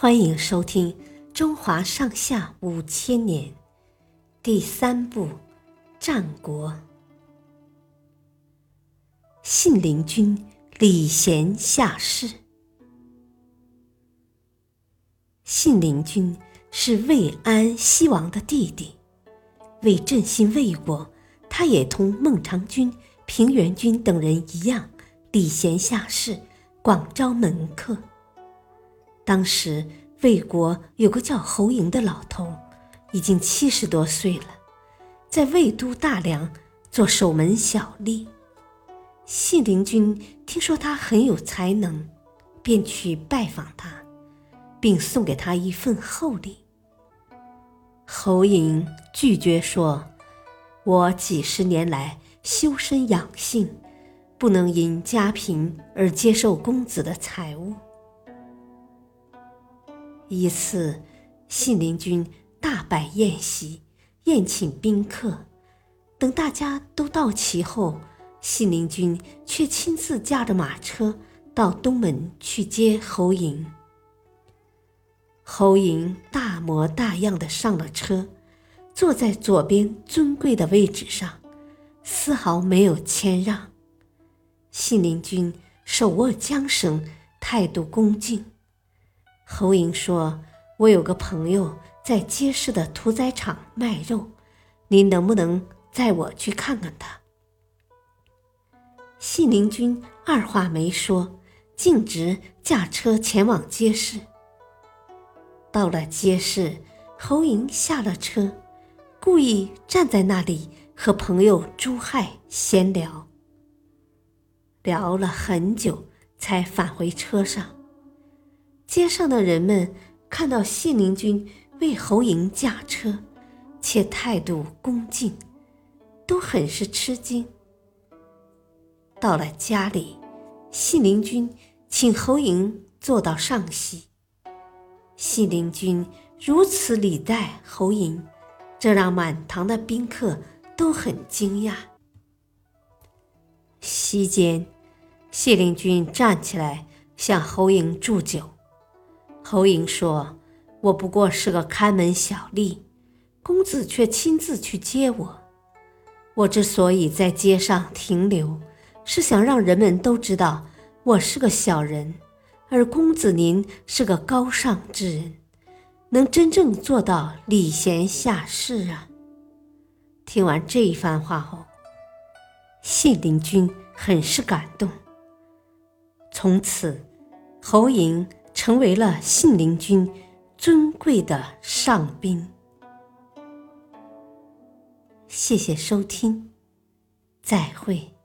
欢迎收听《中华上下五千年》第三部《战国》。信陵君礼贤下士。信陵君是魏安西王的弟弟，为振兴魏国，他也同孟尝君、平原君等人一样，礼贤下士，广招门客。当时魏国有个叫侯嬴的老头，已经七十多岁了，在魏都大梁做守门小吏。信陵君听说他很有才能，便去拜访他，并送给他一份厚礼。侯嬴拒绝说：“我几十年来修身养性，不能因家贫而接受公子的财物。”一次，信陵君大摆宴席，宴请宾客。等大家都到齐后，信陵君却亲自驾着马车到东门去接侯嬴。侯嬴大模大样的上了车，坐在左边尊贵的位置上，丝毫没有谦让。信陵君手握缰绳，态度恭敬。侯嬴说：“我有个朋友在街市的屠宰场卖肉，您能不能载我去看看他？”信陵君二话没说，径直驾车前往街市。到了街市，侯嬴下了车，故意站在那里和朋友朱亥闲聊，聊了很久，才返回车上。街上的人们看到信陵君为侯嬴驾车，且态度恭敬，都很是吃惊。到了家里，信陵君请侯嬴坐到上席。信陵君如此礼待侯嬴，这让满堂的宾客都很惊讶。席间，信陵君站起来向侯嬴祝酒。侯嬴说：“我不过是个看门小吏，公子却亲自去接我。我之所以在街上停留，是想让人们都知道我是个小人，而公子您是个高尚之人，能真正做到礼贤下士啊。”听完这一番话后，信陵君很是感动。从此，侯嬴。成为了信陵君尊贵的上宾。谢谢收听，再会。